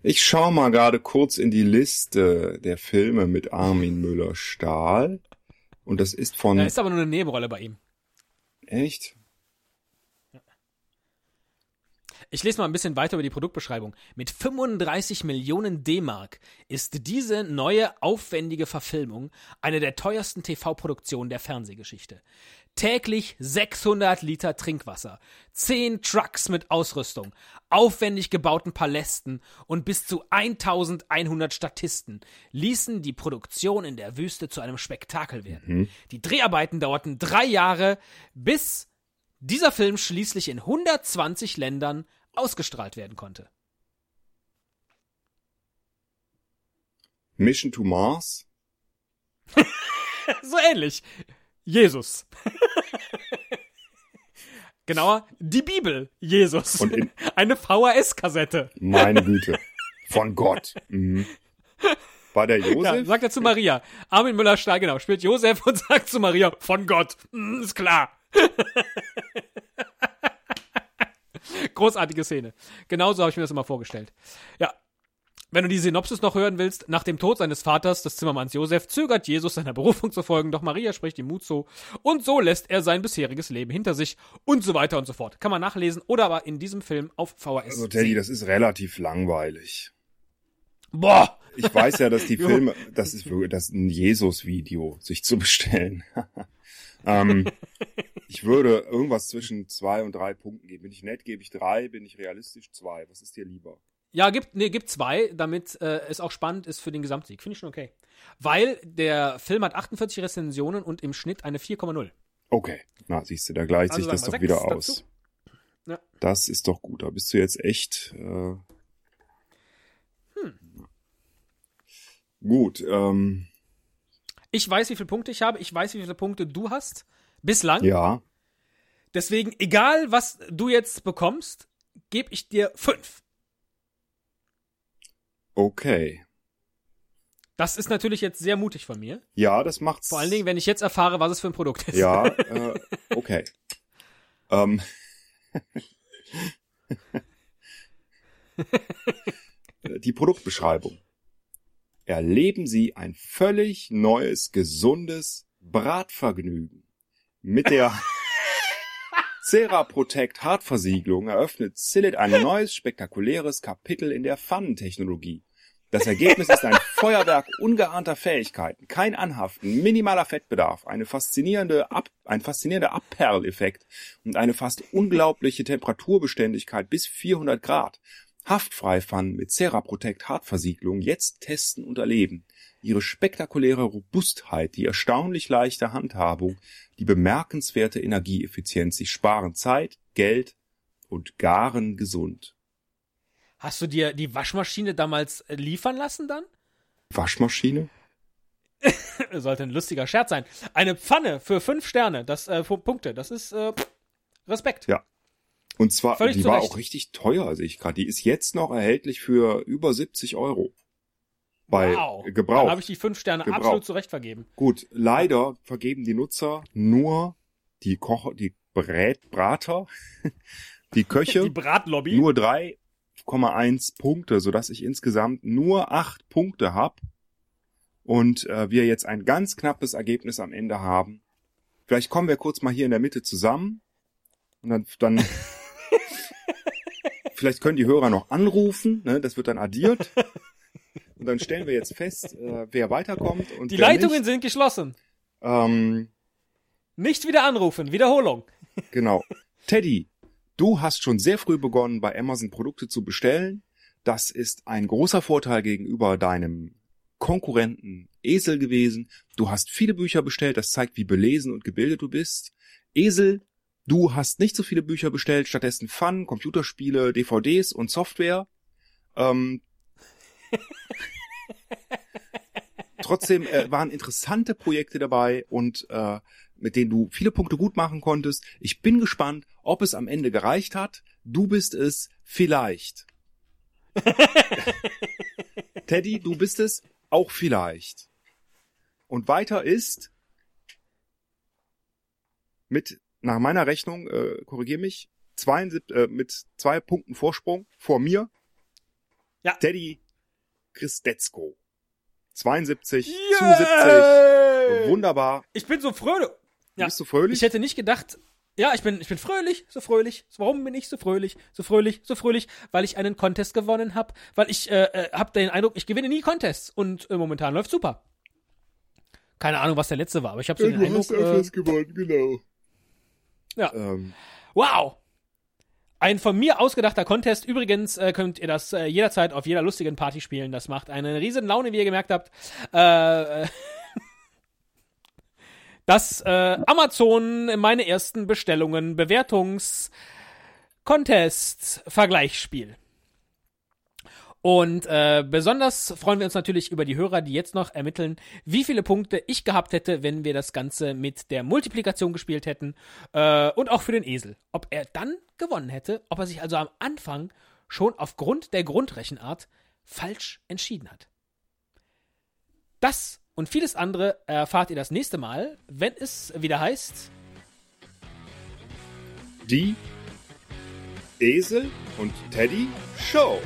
Ich schau mal gerade kurz in die Liste der Filme mit Armin Müller-Stahl. Und das ist von... Da ist aber nur eine Nebenrolle bei ihm. Echt? Ich lese mal ein bisschen weiter über die Produktbeschreibung. Mit 35 Millionen D-Mark ist diese neue, aufwendige Verfilmung eine der teuersten TV-Produktionen der Fernsehgeschichte. Täglich 600 Liter Trinkwasser, 10 Trucks mit Ausrüstung, aufwendig gebauten Palästen und bis zu 1100 Statisten ließen die Produktion in der Wüste zu einem Spektakel werden. Die Dreharbeiten dauerten drei Jahre, bis dieser Film schließlich in 120 Ländern ausgestrahlt werden konnte. Mission to Mars? So ähnlich. Jesus. Genauer, die Bibel Jesus. Eine VHS-Kassette. Meine Güte. Von Gott. Mhm. War der Ja, Josef? sagt er zu Maria. Armin Müller-Stahl, genau, spielt Josef und sagt zu Maria, von Gott. Mm, ist klar. Großartige Szene. Genauso habe ich mir das immer vorgestellt. Ja. Wenn du die Synopsis noch hören willst, nach dem Tod seines Vaters, des Zimmermanns Josef, zögert Jesus seiner Berufung zu folgen, doch Maria spricht ihm Mut zu und so lässt er sein bisheriges Leben hinter sich und so weiter und so fort. Kann man nachlesen oder aber in diesem Film auf VHS. Also Teddy, das ist relativ langweilig. Boah! Ich weiß ja, dass die Filme, das ist wirklich- das ist ein Jesus-Video, sich zu bestellen. ähm, ich würde irgendwas zwischen zwei und drei Punkten geben. Bin ich nett, gebe ich drei. Bin ich realistisch, zwei. Was ist dir lieber? Ja, gibt, nee, gibt zwei, damit äh, es auch spannend ist für den Gesamtsieg. Finde ich schon okay. Weil der Film hat 48 Rezensionen und im Schnitt eine 4,0. Okay, na siehst du, da gleicht Also sich das doch wieder aus. Ja. Das ist doch gut. Da bist du jetzt echt. Äh, Hm. Gut, ähm, Ich weiß, wie viele Punkte ich habe. Ich weiß, wie viele Punkte du hast. Bislang. ja, Deswegen, egal was du jetzt bekommst, gebe ich dir fünf. okay. Das ist natürlich jetzt sehr mutig von mir. Ja, das macht's. Vor allen Dingen, wenn ich jetzt erfahre, was es für ein Produkt ist. Ja, äh, okay. ähm. Die Produktbeschreibung. Erleben Sie ein völlig neues, gesundes Bratvergnügen. Mit der Cera Protect Hartversiegelung eröffnet Cillit ein neues, spektakuläres Kapitel in der Pfannentechnologie. Das Ergebnis ist ein Feuerwerk ungeahnter Fähigkeiten, kein Anhaften, minimaler Fettbedarf, eine faszinierende Ab ein faszinierender Abperleffekt und eine fast unglaubliche Temperaturbeständigkeit bis 400 Grad. Haftfrei Pfannen mit Cera Protect Hartversiegelung jetzt testen und erleben. Ihre spektakuläre Robustheit, die erstaunlich leichte Handhabung, die bemerkenswerte Energieeffizienz, sie sparen Zeit, Geld und garen gesund. Hast du dir die Waschmaschine damals äh, liefern lassen dann? Waschmaschine? Sollte ein lustiger Scherz sein. Eine Pfanne für fünf Sterne, das äh, Pu- Punkte, das ist äh, Respekt. Ja. Und zwar, Völlig die zu war auch richtig teuer, sehe ich gerade. Die ist jetzt noch erhältlich für über 70 Euro. Bei wow. Dann Gebrauch. habe ich die fünf Sterne Gebrauch. absolut zurecht vergeben. Gut, leider vergeben die Nutzer nur die Kocher, die Brät, Brater, die Köche, Die Bratlobby. nur 3,1 Punkte, sodass ich insgesamt nur 8 Punkte habe und äh, wir jetzt ein ganz knappes Ergebnis am Ende haben. Vielleicht kommen wir kurz mal hier in der Mitte zusammen und dann, dann vielleicht können die Hörer noch anrufen, ne? das wird dann addiert. Und dann stellen wir jetzt fest, äh, wer weiterkommt und die Leitungen nicht. sind geschlossen. Ähm, Nicht wieder anrufen. Wiederholung. Genau. Teddy, du hast schon sehr früh begonnen, bei Amazon Produkte zu bestellen. Das ist ein großer Vorteil gegenüber deinem Konkurrenten Esel gewesen. Du hast viele Bücher bestellt, das zeigt, wie belesen und gebildet du bist. Esel, du hast nicht so viele Bücher bestellt, stattdessen Fun, Computerspiele, DVDs und Software. Ähm, trotzdem äh, waren interessante Projekte dabei und äh, mit denen du viele Punkte gut machen konntest. Ich bin gespannt, ob es am Ende gereicht hat. Du bist es vielleicht. Teddy, du bist es auch vielleicht. Und weiter ist mit, nach meiner Rechnung, äh, korrigier mich, 72, äh, mit zwei Punkten Vorsprung vor mir. Ja. Teddy Christetzko. 72 zu 70. Yay! Wunderbar. Ich bin so fröhlich. Ja. Bist du fröhlich? Ich hätte nicht gedacht. Ja, ich bin, ich bin fröhlich, so fröhlich. Warum bin ich so fröhlich, so fröhlich, so fröhlich? Weil ich einen Contest gewonnen habe. Weil ich äh, äh, habe den Eindruck, ich gewinne nie Contests und äh, momentan läuft super. Keine Ahnung, was der letzte war, aber ich habe so den Eindruck. Äh, gewonnen, genau. Ja. Ähm, wow! Ein von mir ausgedachter Contest. Übrigens äh, könnt ihr das äh, jederzeit auf jeder lustigen Party spielen. Das macht eine riesen Laune, wie ihr gemerkt habt. Äh, äh, das äh, Amazon meine ersten Bestellungen Bewertungs Contest Vergleichsspiel. Und äh, besonders freuen wir uns natürlich über die Hörer, die jetzt noch ermitteln, wie viele Punkte ich gehabt hätte, wenn wir das Ganze mit der Multiplikation gespielt hätten. Äh, und auch für den Esel. Ob er dann gewonnen hätte, ob er sich also am Anfang schon aufgrund der Grundrechenart falsch entschieden hat. Das und vieles andere erfahrt ihr das nächste Mal, wenn es wieder heißt. Die Esel und Teddy Show.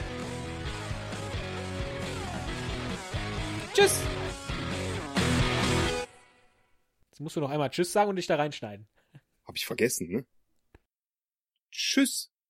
Tschüss! Jetzt musst du noch einmal Tschüss sagen und dich da reinschneiden. Hab ich vergessen, ne? Tschüss.